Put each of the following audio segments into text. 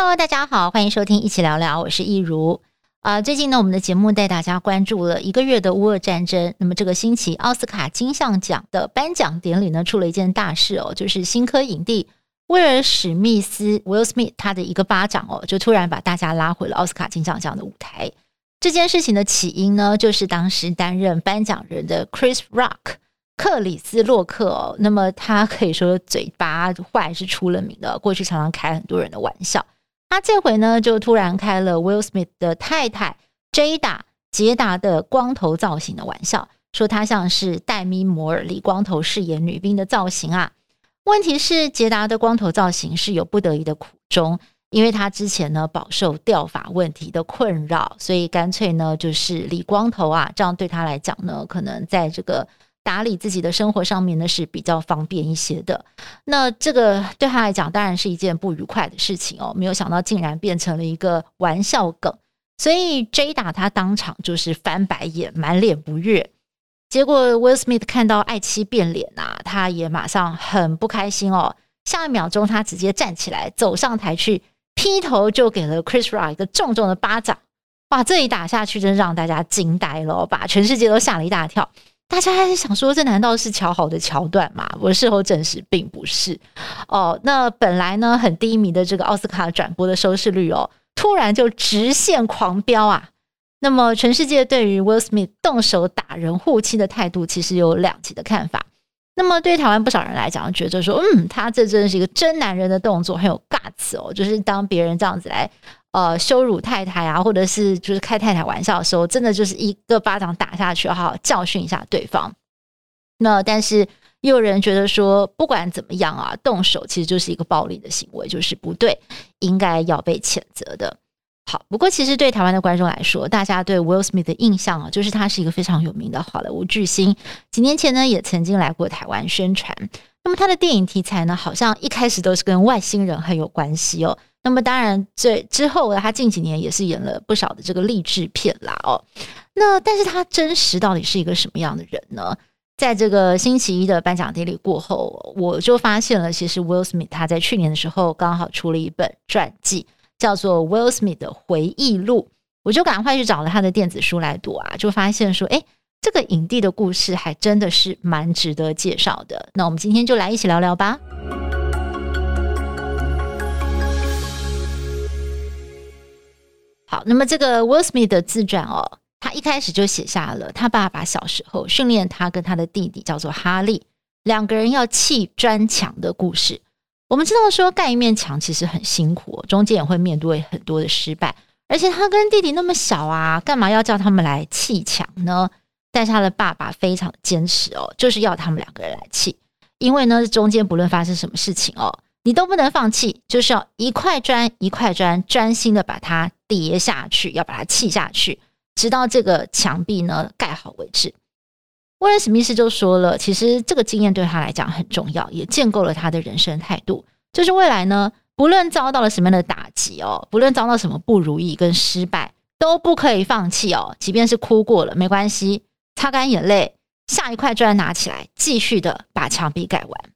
Hello，大家好，欢迎收听一起聊聊，我是易如啊、最近呢，我们的节目带大家关注了一个月的乌俄战争。那么这个星期，奥斯卡金像奖的颁奖典礼呢，出了一件大事哦，就是新科影帝威尔史密斯 （Will Smith） 他的一个巴掌哦，就突然把大家拉回了奥斯卡金像奖的舞台。这件事情的起因呢，就是当时担任颁奖人的 Chris Rock。克里斯洛克哦，那么他可以说嘴巴坏是出了名的，过去常常开很多人的玩笑。他这回呢，就突然开了 Will Smith 的太太 Jada 杰达的光头造型的玩笑，说他像是黛米摩尔李光头饰演女兵的造型啊。问题是杰达的光头造型是有不得已的苦衷，因为他之前呢饱受掉发问题的困扰，所以干脆呢就是理光头啊，这样对他来讲呢，可能在这个。打理自己的生活上面呢是比较方便一些的，那这个对他来讲当然是一件不愉快的事情哦。没有想到竟然变成了一个玩笑梗，所以 J 打他当场就是翻白眼，满脸不悦。结果 Will Smith 看到爱妻变脸啊，他也马上很不开心哦。下一秒钟他直接站起来走上台去，劈头就给了 Chris Rock 一个重重的巴掌。哇，这一打下去真让大家惊呆了，把全世界都吓了一大跳。大家还是想说，这难道是巧好的桥段吗？我事后证实并不是。哦，那本来呢很低迷的这个奥斯卡转播的收视率哦，突然就直线狂飙啊！那么全世界对于 Will Smith 动手打人护妻的态度，其实有两极的看法。那么对台湾不少人来讲，觉得说，嗯，他这真的是一个真男人的动作，很有 guts 哦，就是当别人这样子来。呃，羞辱太太啊，或者是就是开太太玩笑的时候，真的就是一个巴掌打下去，好好教训一下对方。那但是也有人觉得说，不管怎么样啊，动手其实就是一个暴力的行为，就是不对，应该要被谴责的。好，不过其实对台湾的观众来说，大家对 Will Smith 的印象啊，就是他是一个非常有名的好莱坞巨星。几年前呢，也曾经来过台湾宣传。那么他的电影题材呢，好像一开始都是跟外星人很有关系哦。那么当然，这之后，他近几年也是演了不少的这个励志片啦哦。那但是他真实到底是一个什么样的人呢？在这个星期一的颁奖典礼过后，我就发现了，其实 Will Smith 他在去年的时候刚好出了一本传记，叫做《Will Smith 的回忆录》，我就赶快去找了他的电子书来读啊，就发现说，哎，这个影帝的故事还真的是蛮值得介绍的。那我们今天就来一起聊聊吧。好，那么这个 Will Smith 的自传哦，他一开始就写下了他爸爸小时候训练他跟他的弟弟叫做哈利两个人要砌砖墙的故事。我们知道说盖一面墙其实很辛苦，中间也会面对很多的失败，而且他跟弟弟那么小啊，干嘛要叫他们来砌墙呢？但是他的爸爸非常坚持哦，就是要他们两个人来砌，因为呢中间不论发生什么事情哦。你都不能放弃，就是要一块砖一块砖专心的把它叠下去，要把它砌下去，直到这个墙壁呢盖好为止。威尔史密斯就说了，其实这个经验对他来讲很重要，也建构了他的人生态度。就是未来呢，不论遭到了什么样的打击哦，不论遭到什么不如意跟失败，都不可以放弃哦。即便是哭过了没关系，擦干眼泪，下一块砖拿起来，继续的把墙壁盖完。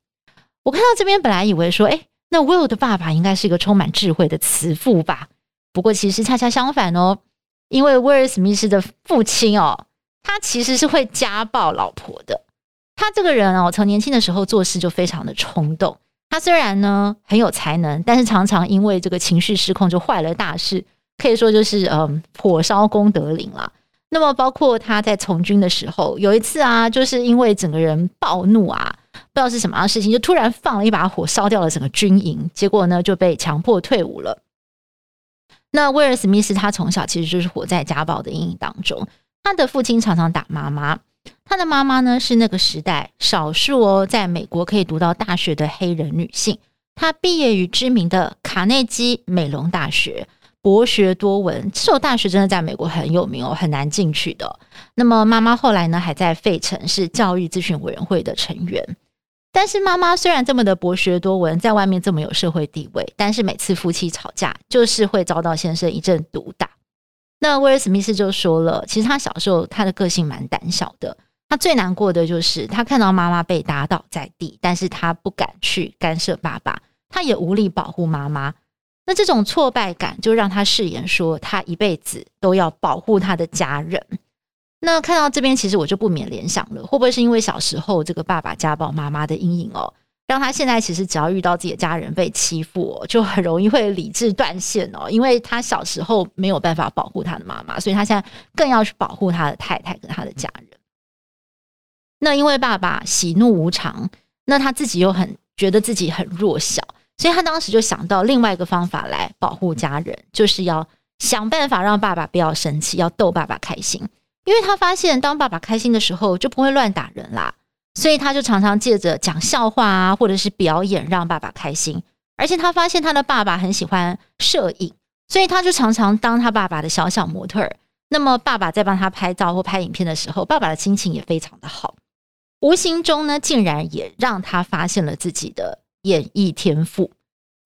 我看到这边，本来以为说，哎，那 Will 的爸爸应该是一个充满智慧的慈父吧？不过其实恰恰相反哦，因为威尔史密斯的父亲哦，他其实是会家暴老婆的。他这个人哦，从年轻的时候做事就非常的冲动。他虽然呢很有才能，但是常常因为这个情绪失控就坏了大事，可以说就是嗯，火烧功德林了。那么包括他在从军的时候，有一次啊，就是因为整个人暴怒啊。不知道是什么样事情，就突然放了一把火，烧掉了整个军营，结果呢就被强迫退伍了。那威尔史密斯他从小其实就是活在家暴的阴影当中，他的父亲常常打妈妈，他的妈妈呢是那个时代少数哦，在美国可以读到大学的黑人女性，她毕业于知名的卡内基美隆大学，博学多闻，这所大学真的在美国很有名哦，很难进去的。那么妈妈后来呢还在费城是教育咨询委员会的成员。但是妈妈虽然这么的博学多闻，在外面这么有社会地位，但是每次夫妻吵架，就是会遭到先生一阵毒打。那威尔史密斯就说了，其实他小时候他的个性蛮胆小的，他最难过的就是他看到妈妈被打倒在地，但是他不敢去干涉爸爸，他也无力保护妈妈。那这种挫败感就让他誓言说，他一辈子都要保护他的家人。那看到这边，其实我就不免联想了，会不会是因为小时候这个爸爸家暴妈妈的阴影哦，让他现在其实只要遇到自己的家人被欺负，就很容易会理智断线哦，因为他小时候没有办法保护他的妈妈，所以他现在更要去保护他的太太跟他的家人。那因为爸爸喜怒无常，那他自己又很觉得自己很弱小，所以他当时就想到另外一个方法来保护家人，就是要想办法让爸爸不要生气，要逗爸爸开心。因为他发现，当爸爸开心的时候，就不会乱打人啦，所以他就常常借着讲笑话啊，或者是表演让爸爸开心。而且他发现他的爸爸很喜欢摄影，所以他就常常当他爸爸的小小模特儿。那么爸爸在帮他拍照或拍影片的时候，爸爸的心情也非常的好。无形中呢，竟然也让他发现了自己的演艺天赋。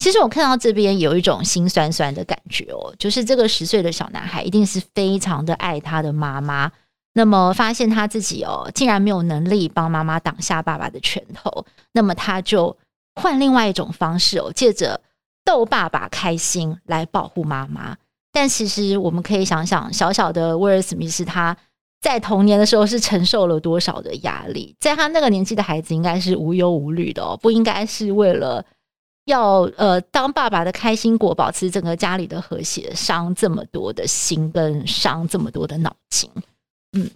其实我看到这边有一种心酸酸的感觉哦，就是这个十岁的小男孩一定是非常的爱他的妈妈，那么发现他自己哦，竟然没有能力帮妈妈挡下爸爸的拳头，那么他就换另外一种方式哦，借着逗爸爸开心来保护妈妈。但其实我们可以想想，小小的威尔史密斯他在童年的时候是承受了多少的压力？在他那个年纪的孩子应该是无忧无虑的哦，不应该是为了。要呃，当爸爸的开心果，保持整个家里的和谐，伤这么多的心，跟伤这么多的脑筋，嗯，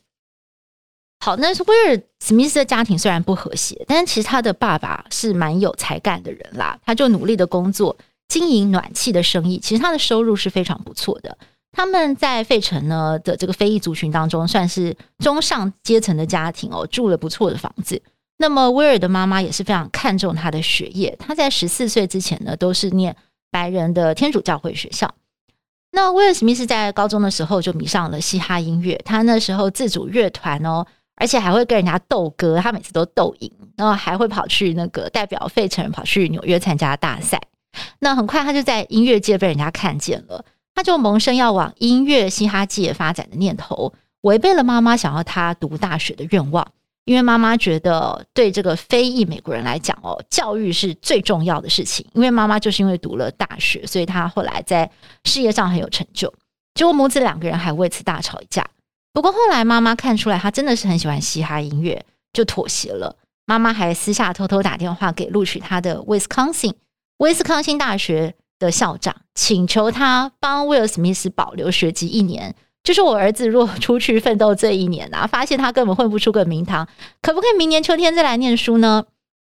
好，那是威尔史密斯的家庭虽然不和谐，但是其实他的爸爸是蛮有才干的人啦，他就努力的工作，经营暖气的生意，其实他的收入是非常不错的。他们在费城呢的这个非裔族群当中，算是中上阶层的家庭哦，住了不错的房子。那么威尔的妈妈也是非常看重他的学业。他在十四岁之前呢，都是念白人的天主教会学校。那威尔史密斯在高中的时候就迷上了嘻哈音乐，他那时候自主乐团哦，而且还会跟人家斗歌，他每次都斗赢，然后还会跑去那个代表费城跑去纽约参加大赛。那很快他就在音乐界被人家看见了，他就萌生要往音乐嘻哈界发展的念头，违背了妈妈想要他读大学的愿望。因为妈妈觉得，对这个非裔美国人来讲哦，教育是最重要的事情。因为妈妈就是因为读了大学，所以她后来在事业上很有成就。结果母子两个人还为此大吵一架。不过后来妈妈看出来，她真的是很喜欢嘻哈音乐，就妥协了。妈妈还私下偷偷打电话给录取她的威斯康星威斯康星大学的校长，请求他帮威尔史密斯保留学籍一年。就是我儿子如果出去奋斗这一年啊，发现他根本混不出个名堂，可不可以明年秋天再来念书呢？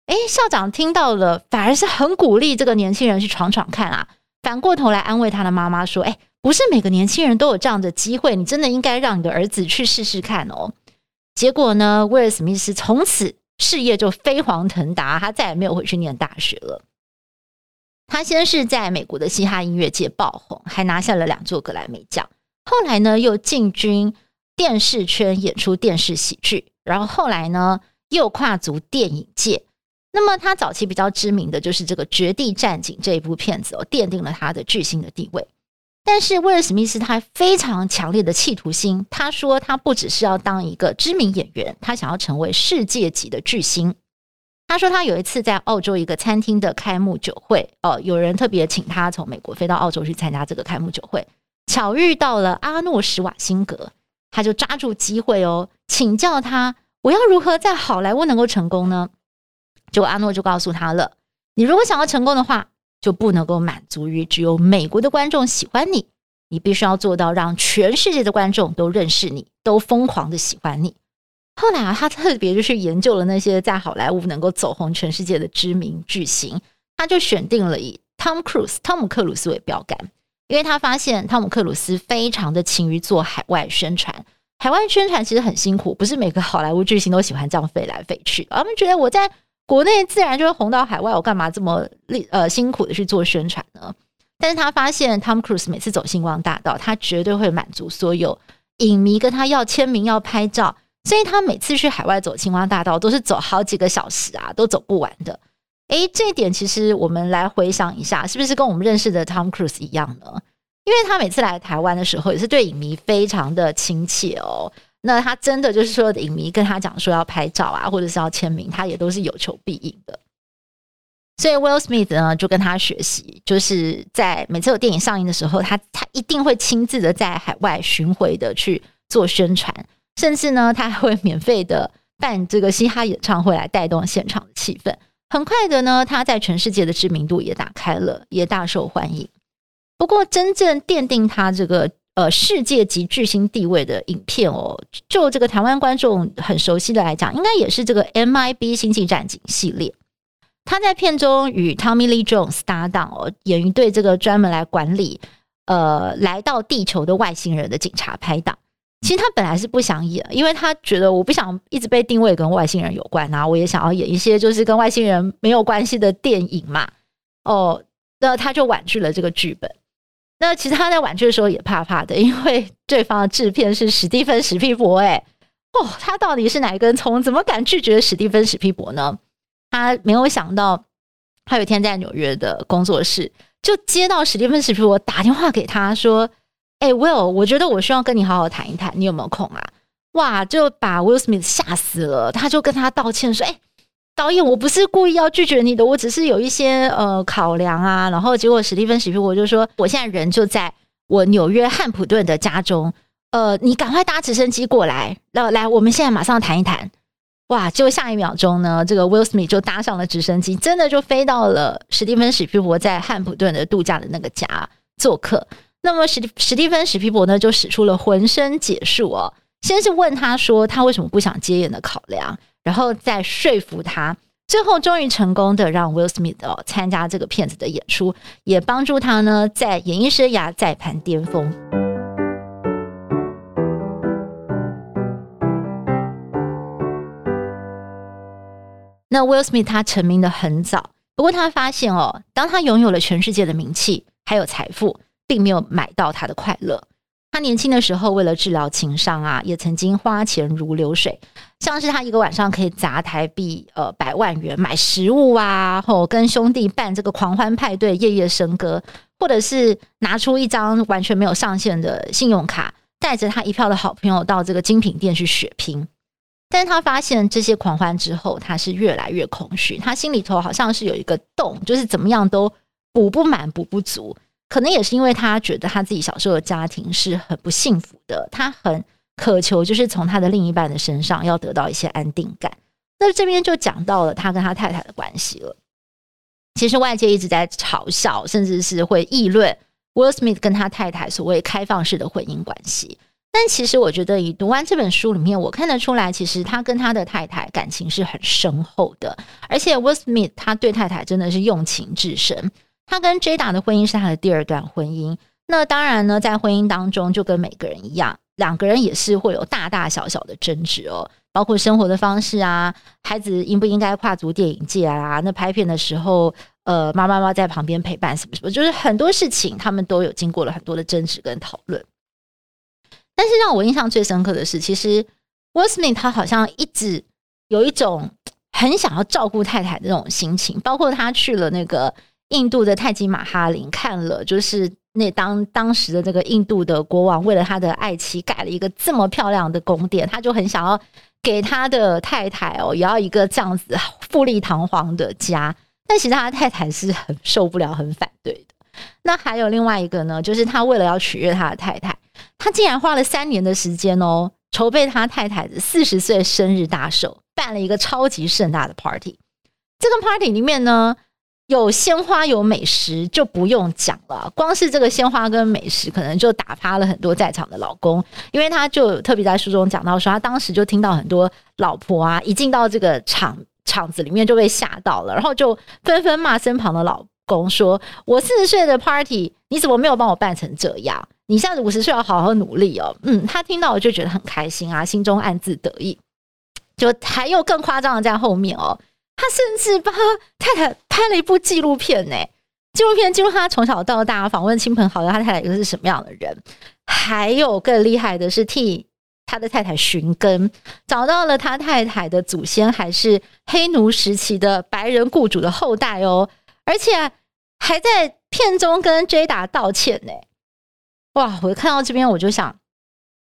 诶，校长听到了，反而是很鼓励这个年轻人去闯闯看啊。反过头来安慰他的妈妈说：“诶，不是每个年轻人都有这样的机会，你真的应该让你的儿子去试试看哦。”结果呢，威尔史密斯从此事业就飞黄腾达，他再也没有回去念大学了。他先是在美国的嘻哈音乐界爆红，还拿下了两座格莱美奖。后来呢，又进军电视圈，演出电视喜剧。然后后来呢，又跨足电影界。那么他早期比较知名的就是这个《绝地战警》这一部片子哦，奠定了他的巨星的地位。但是威尔史密斯他非常强烈的企图心，他说他不只是要当一个知名演员，他想要成为世界级的巨星。他说他有一次在澳洲一个餐厅的开幕酒会哦，有人特别请他从美国飞到澳洲去参加这个开幕酒会。巧遇到了阿诺·史瓦辛格，他就抓住机会哦，请教他我要如何在好莱坞能够成功呢？结果阿诺就告诉他了：你如果想要成功的话，就不能够满足于只有美国的观众喜欢你，你必须要做到让全世界的观众都认识你，都疯狂的喜欢你。后来啊，他特别就是研究了那些在好莱坞能够走红全世界的知名巨星，他就选定了以汤姆·克鲁斯、汤姆·克鲁斯为标杆。因为他发现汤姆克鲁斯非常的勤于做海外宣传，海外宣传其实很辛苦，不是每个好莱坞巨星都喜欢这样飞来飞去。他们觉得我在国内自然就会红到海外，我干嘛这么累呃辛苦的去做宣传呢？但是他发现汤姆克鲁斯每次走星光大道，他绝对会满足所有影迷跟他要签名要拍照，所以他每次去海外走星光大道都是走好几个小时啊，都走不完的。诶，这一点其实我们来回想一下，是不是跟我们认识的 Tom Cruise 一样呢？因为他每次来台湾的时候，也是对影迷非常的亲切哦。那他真的就是说，影迷跟他讲说要拍照啊，或者是要签名，他也都是有求必应的。所以 Will Smith 呢就跟他学习，就是在每次有电影上映的时候，他他一定会亲自的在海外巡回的去做宣传，甚至呢他还会免费的办这个嘻哈演唱会来带动现场的气氛。很快的呢，他在全世界的知名度也打开了，也大受欢迎。不过，真正奠定他这个呃世界级巨星地位的影片哦，就这个台湾观众很熟悉的来讲，应该也是这个 MIB 星际战警系列。他在片中与 Tommy Lee Jones 搭档哦，演一对这个专门来管理呃来到地球的外星人的警察拍档。其实他本来是不想演，因为他觉得我不想一直被定位跟外星人有关啊，我也想要演一些就是跟外星人没有关系的电影嘛。哦，那他就婉拒了这个剧本。那其实他在婉拒的时候也怕怕的，因为对方的制片是史蒂芬史匹柏，哎，哦，他到底是哪一根葱？怎么敢拒绝史蒂芬史匹柏呢？他没有想到，他有一天在纽约的工作室就接到史蒂芬史匹柏打电话给他说。哎、欸、，Will，我觉得我需要跟你好好谈一谈，你有没有空啊？哇，就把 Will Smith 吓死了，他就跟他道歉说：“哎、欸，导演，我不是故意要拒绝你的，我只是有一些呃考量啊。”然后结果史蒂芬史匹柏就说：“我现在人就在我纽约汉普顿的家中，呃，你赶快搭直升机过来，来来，我们现在马上谈一谈。”哇，就下一秒钟呢，这个 Will Smith 就搭上了直升机，真的就飞到了史蒂芬史匹柏在汉普顿的度假的那个家做客。那么史史蒂芬史匹柏呢，就使出了浑身解数哦。先是问他说他为什么不想接演的考量，然后再说服他，最后终于成功的让 Will Smith 哦参加这个片子的演出，也帮助他呢在演艺生涯再攀巅峰。那 Will Smith 他成名的很早，不过他发现哦，当他拥有了全世界的名气还有财富。并没有买到他的快乐。他年轻的时候，为了治疗情伤啊，也曾经花钱如流水，像是他一个晚上可以砸台币呃百万元买食物啊，或跟兄弟办这个狂欢派对，夜夜笙歌，或者是拿出一张完全没有上限的信用卡，带着他一票的好朋友到这个精品店去血拼。但是他发现这些狂欢之后，他是越来越空虚，他心里头好像是有一个洞，就是怎么样都补不满、补不足。可能也是因为他觉得他自己小时候的家庭是很不幸福的，他很渴求就是从他的另一半的身上要得到一些安定感。那这边就讲到了他跟他太太的关系了。其实外界一直在嘲笑，甚至是会议论 Will Smith 跟他太太所谓开放式的婚姻关系。但其实我觉得，以读完这本书里面，我看得出来，其实他跟他的太太感情是很深厚的，而且 Will Smith 他对太太真的是用情至深。他跟 Jada 的婚姻是他的第二段婚姻。那当然呢，在婚姻当中，就跟每个人一样，两个人也是会有大大小小的争执哦，包括生活的方式啊，孩子应不应该跨足电影界啊？那拍片的时候，呃，妈妈妈在旁边陪伴，什么什么，就是很多事情，他们都有经过了很多的争执跟讨论。但是让我印象最深刻的是，其实 Will Smith 他好像一直有一种很想要照顾太太的那种心情，包括他去了那个。印度的泰姬玛哈林看了，就是那当当时的这个印度的国王为了他的爱妻盖了一个这么漂亮的宫殿，他就很想要给他的太太哦，也要一个这样子富丽堂皇的家。但其实他的太太是很受不了、很反对的。那还有另外一个呢，就是他为了要取悦他的太太，他竟然花了三年的时间哦，筹备他太太的四十岁生日大寿，办了一个超级盛大的 party。这个 party 里面呢，有鲜花有美食就不用讲了，光是这个鲜花跟美食，可能就打发了很多在场的老公，因为他就特别在书中讲到说，他当时就听到很多老婆啊，一进到这个场场子里面就被吓到了，然后就纷纷骂身旁的老公说：“我四十岁的 party，你怎么没有帮我办成这样？你现在五十岁要好好努力哦。”嗯，他听到就觉得很开心啊，心中暗自得意。就还有更夸张的在后面哦。他甚至帮他太太拍了一部纪录片呢，纪录片记录他从小到大访问亲朋好友，他太太又是什么样的人？还有更厉害的是替他的太太寻根，找到了他太太的祖先还是黑奴时期的白人雇主的后代哦，而且还在片中跟 Jada 道歉呢。哇！我看到这边我就想，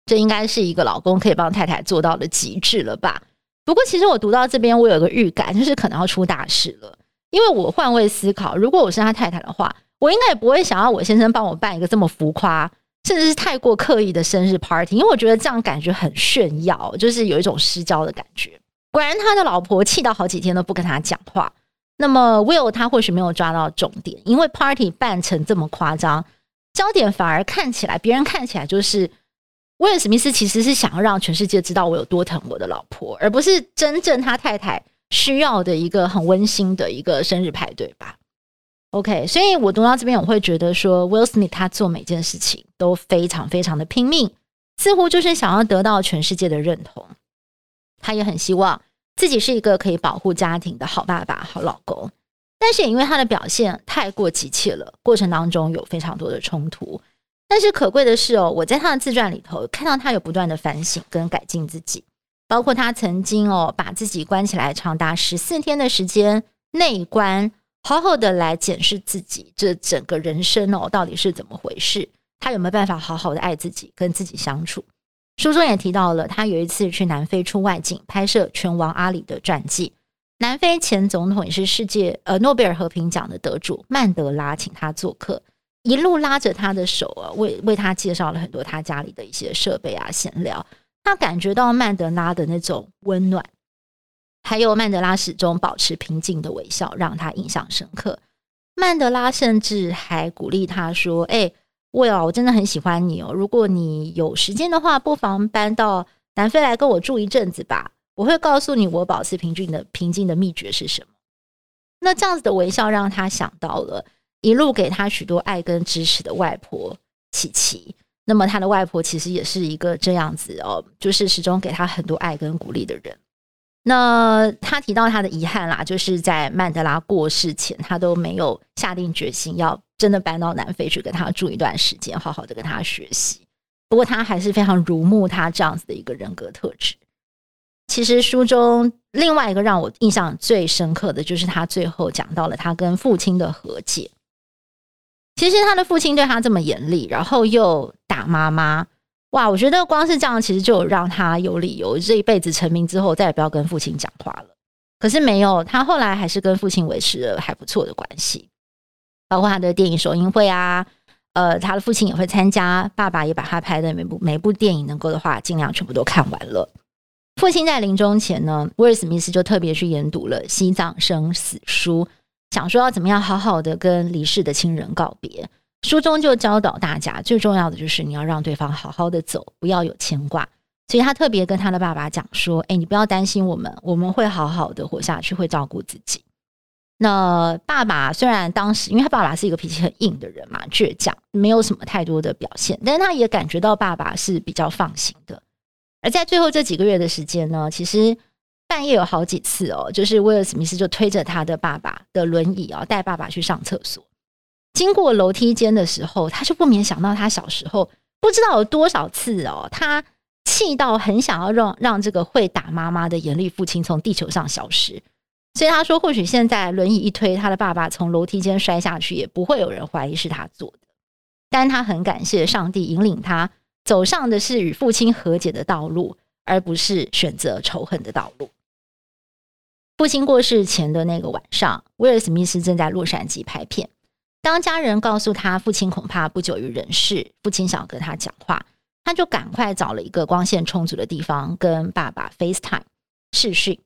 这应该是一个老公可以帮太太做到的极致了吧？不过，其实我读到这边，我有个预感，就是可能要出大事了。因为我换位思考，如果我是他太太的话，我应该也不会想要我先生帮我办一个这么浮夸，甚至是太过刻意的生日 party，因为我觉得这样感觉很炫耀，就是有一种失焦的感觉。果然，他的老婆气到好几天都不跟他讲话。那么，Will 他或许没有抓到重点，因为 party 办成这么夸张，焦点反而看起来，别人看起来就是威尔史密斯其实是想要让全世界知道我有多疼我的老婆，而不是真正他太太需要的一个很温馨的一个生日派对吧？OK，所以我读到这边，我会觉得说，Will Smith 他做每件事情都非常非常的拼命，似乎就是想要得到全世界的认同。他也很希望自己是一个可以保护家庭的好爸爸、好老公，但是也因为他的表现太过急切了，过程当中有非常多的冲突。但是可贵的是哦，我在他的自传里头看到他有不断的反省跟改进自己，包括他曾经哦把自己关起来长达十四天的时间内观，好好的来检视自己这整个人生哦到底是怎么回事，他有没有办法好好的爱自己，跟自己相处。书中也提到了，他有一次去南非出外景拍摄拳王阿里的传记。南非前总统也是世界呃诺贝尔和平奖的得主曼德拉请他做客，一路拉着他的手啊，为为他介绍了很多他家里的一些设备啊闲聊。他感觉到曼德拉的那种温暖，还有曼德拉始终保持平静的微笑，让他印象深刻。曼德拉甚至还鼓励他说：“哎。” Will，我真的很喜欢你哦。如果你有时间的话，不妨搬到南非来跟我住一阵子吧。我会告诉你，我保持平静的平静的秘诀是什么。那这样子的微笑让他想到了一路给他许多爱跟支持的外婆琪琪。那么他的外婆其实也是一个这样子哦，就是始终给他很多爱跟鼓励的人。那他提到他的遗憾啦，就是在曼德拉过世前，他都没有下定决心要真的搬到南非去跟他住一段时间，好好的跟他学习。不过他还是非常如沐他这样子的一个人格特质。其实书中另外一个让我印象最深刻的就是他最后讲到了他跟父亲的和解。其实他的父亲对他这么严厉，然后又打妈妈。哇，我觉得光是这样，其实就让他有理由这一辈子成名之后再也不要跟父亲讲话了。可是没有，他后来还是跟父亲维持了还不错的关系，包括他的电影首映会啊，呃，他的父亲也会参加，爸爸也把他拍的每部每部电影能够的话，尽量全部都看完了。父亲在临终前呢，威尔史密斯就特别去研读了《西藏生死书》，想说要怎么样好好的跟离世的亲人告别。书中就教导大家，最重要的就是你要让对方好好的走，不要有牵挂。所以他特别跟他的爸爸讲说：“哎，你不要担心我们，我们会好好的活下去，会照顾自己。”那爸爸虽然当时，因为他爸爸是一个脾气很硬的人嘛，倔强，没有什么太多的表现，但是他也感觉到爸爸是比较放心的。而在最后这几个月的时间呢，其实半夜有好几次哦，就是威尔史密斯就推着他的爸爸的轮椅哦，带爸爸去上厕所。经过楼梯间的时候，他就不免想到他小时候不知道有多少次哦，他气到很想要让让这个会打妈妈的严厉父亲从地球上消失。所以他说，或许现在轮椅一推，他的爸爸从楼梯间摔下去，也不会有人怀疑是他做的。但他很感谢上帝引领他走上的是与父亲和解的道路，而不是选择仇恨的道路。父亲过世前的那个晚上，威尔史密斯正在洛杉矶拍片。当家人告诉他父亲恐怕不久于人世，父亲想跟他讲话，他就赶快找了一个光线充足的地方跟爸爸 FaceTime 视讯。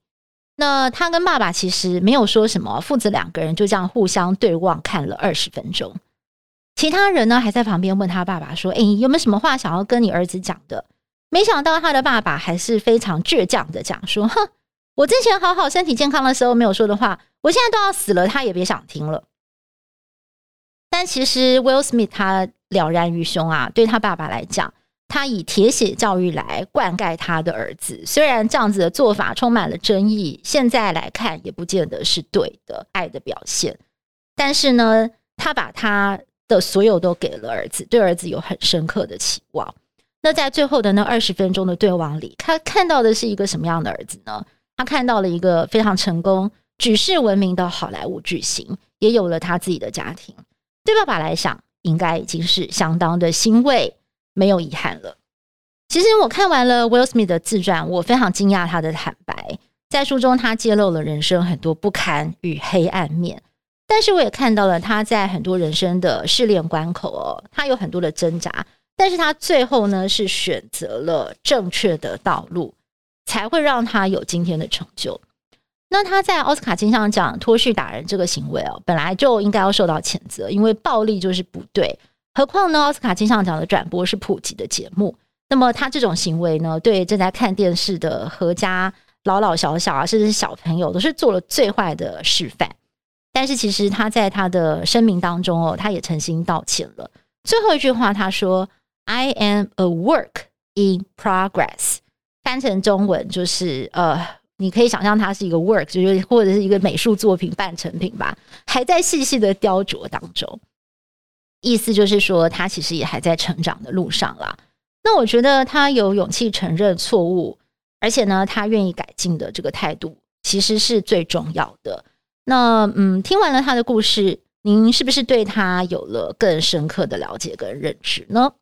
那他跟爸爸其实没有说什么，父子两个人就这样互相对望看了二十分钟。其他人呢还在旁边问他爸爸说：“哎，有没有什么话想要跟你儿子讲的？”没想到他的爸爸还是非常倔强的讲说：“哼，我之前好好身体健康的时候没有说的话，我现在都要死了，他也别想听了。”但其实，Will Smith 他了然于胸啊。对他爸爸来讲，他以铁血教育来灌溉他的儿子。虽然这样子的做法充满了争议，现在来看也不见得是对的爱的表现。但是呢，他把他的所有都给了儿子，对儿子有很深刻的期望。那在最后的那二十分钟的对望里，他看到的是一个什么样的儿子呢？他看到了一个非常成功、举世闻名的好莱坞巨星，也有了他自己的家庭。对爸爸来讲，应该已经是相当的欣慰，没有遗憾了。其实我看完了 Will Smith 的自传，我非常惊讶他的坦白。在书中，他揭露了人生很多不堪与黑暗面，但是我也看到了他在很多人生的试炼关口哦，他有很多的挣扎，但是他最后呢是选择了正确的道路，才会让他有今天的成就。那他在奥斯卡金像奖脱序打人这个行为哦，本来就应该要受到谴责，因为暴力就是不对。何况呢，奥斯卡金像奖的转播是普及的节目，那么他这种行为呢，对正在看电视的阖家老老小小啊，甚至小朋友，都是做了最坏的示范。但是其实他在他的声明当中哦，他也诚心道歉了。最后一句话他说：“I am a work in progress。”翻成中文就是呃。你可以想象它是一个 work，就是或者是一个美术作品半成品吧，还在细细的雕琢当中。意思就是说，他其实也还在成长的路上啦。那我觉得他有勇气承认错误，而且呢，他愿意改进的这个态度，其实是最重要的。那嗯，听完了他的故事，您是不是对他有了更深刻的了解跟认知呢？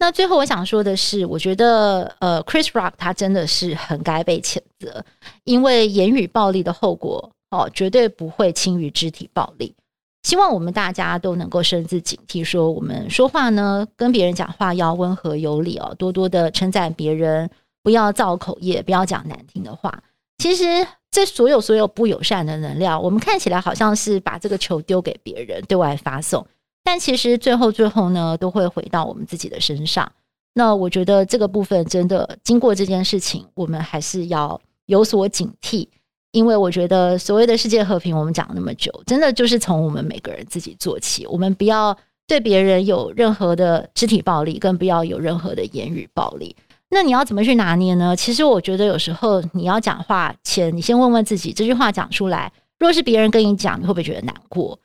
那最后我想说的是，我觉得呃，Chris Rock 他真的是很该被谴责，因为言语暴力的后果哦，绝对不会轻于肢体暴力。希望我们大家都能够深自警惕，说我们说话呢，跟别人讲话要温和有礼哦，多多的称赞别人，不要造口业，不要讲难听的话。其实这所有所有不友善的能量，我们看起来好像是把这个球丢给别人，对外发送。但其实最后最后呢，都会回到我们自己的身上。那我觉得这个部分真的经过这件事情，我们还是要有所警惕，因为我觉得所谓的世界和平，我们讲那么久，真的就是从我们每个人自己做起。我们不要对别人有任何的肢体暴力，更不要有任何的言语暴力。那你要怎么去拿捏呢？其实我觉得有时候你要讲话前，你先问问自己，这句话讲出来，若是别人跟你讲，你会不会觉得难过？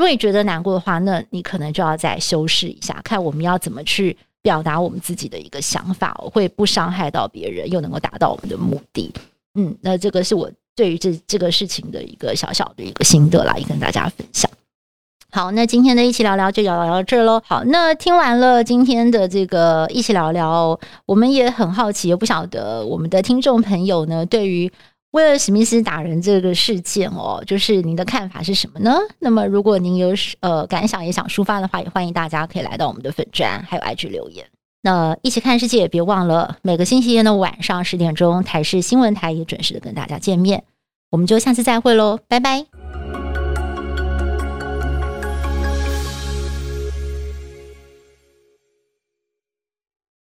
如果你觉得难过的话，那你可能就要再修饰一下，看我们要怎么去表达我们自己的一个想法，会不伤害到别人，又能够达到我们的目的。嗯，那这个是我对于这这个事情的一个小小的一个心得来跟大家分享。好，那今天的一起聊聊就聊聊到这喽。好，那听完了今天的这个一起聊聊，我们也很好奇，也不晓得我们的听众朋友呢，对于。为了史密斯打人这个事件哦，就是您的看法是什么呢？那么如果您有呃感想也想抒发的话，也欢迎大家可以来到我们的粉专还有 IG 留言。那一起看世界，别忘了每个星期天的晚上十点钟，台视新闻台也准时的跟大家见面。我们就下次再会喽，拜拜。